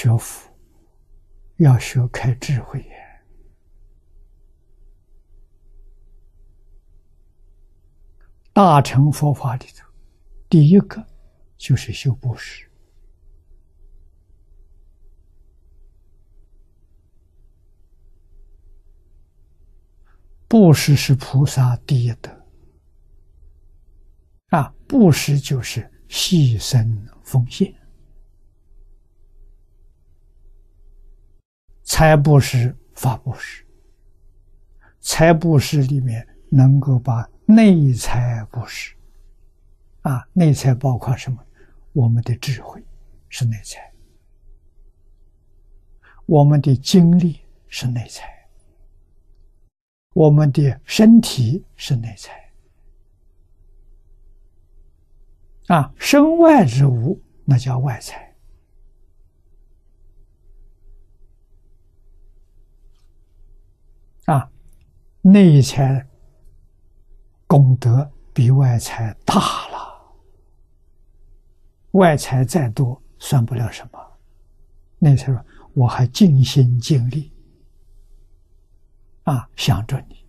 学佛要学开智慧眼。大乘佛法里头，第一个就是修布施。布施是菩萨第一德啊！布施就是牺牲奉献，财布施、法布施。财布施里面能够把内财布施啊，内财包括什么？我们的智慧是内财，我们的精力是内财。我们的身体是内财啊，身外之物那叫外财内财功德比外财大了，外财再多算不了什么，内财说我还尽心尽力。啊，想着你，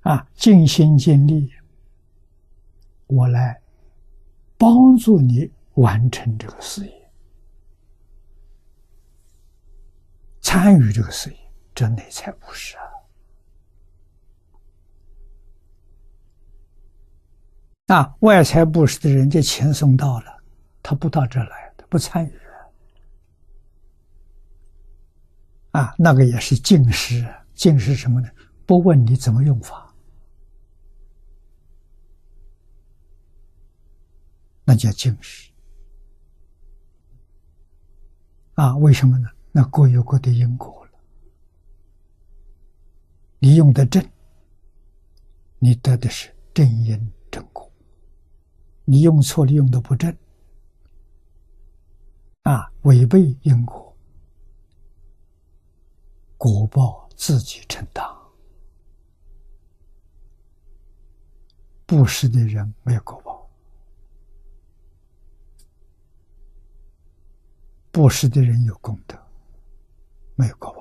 啊，尽心尽力，我来帮助你完成这个事业，参与这个事业，这内才不是啊！啊，外财布施的人家钱送到了，他不到这来，他不参与。啊，那个也是净施，净施什么呢？不问你怎么用法，那叫净施。啊，为什么呢？那各有各的因果了。你用的正，你得的是正因；你用错了，用的不正，啊，违背因果。果报自己承担，布施的人没有果报，布施的人有功德，没有果报。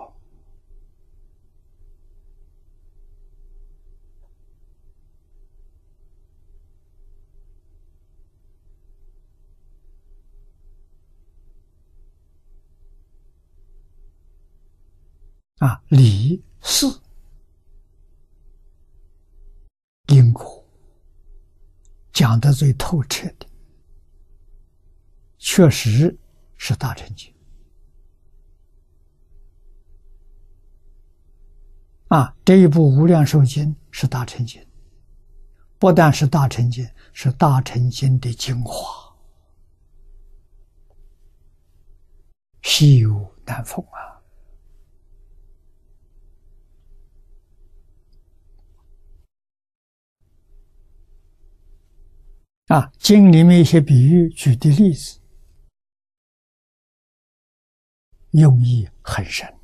啊，理事因果讲的最透彻的，确实是大乘经。啊，这一部《无量寿经》是大乘经，不但是大乘经，是大乘经的精华，稀有难逢啊。啊，经里面一些比喻举的例子，用意很深。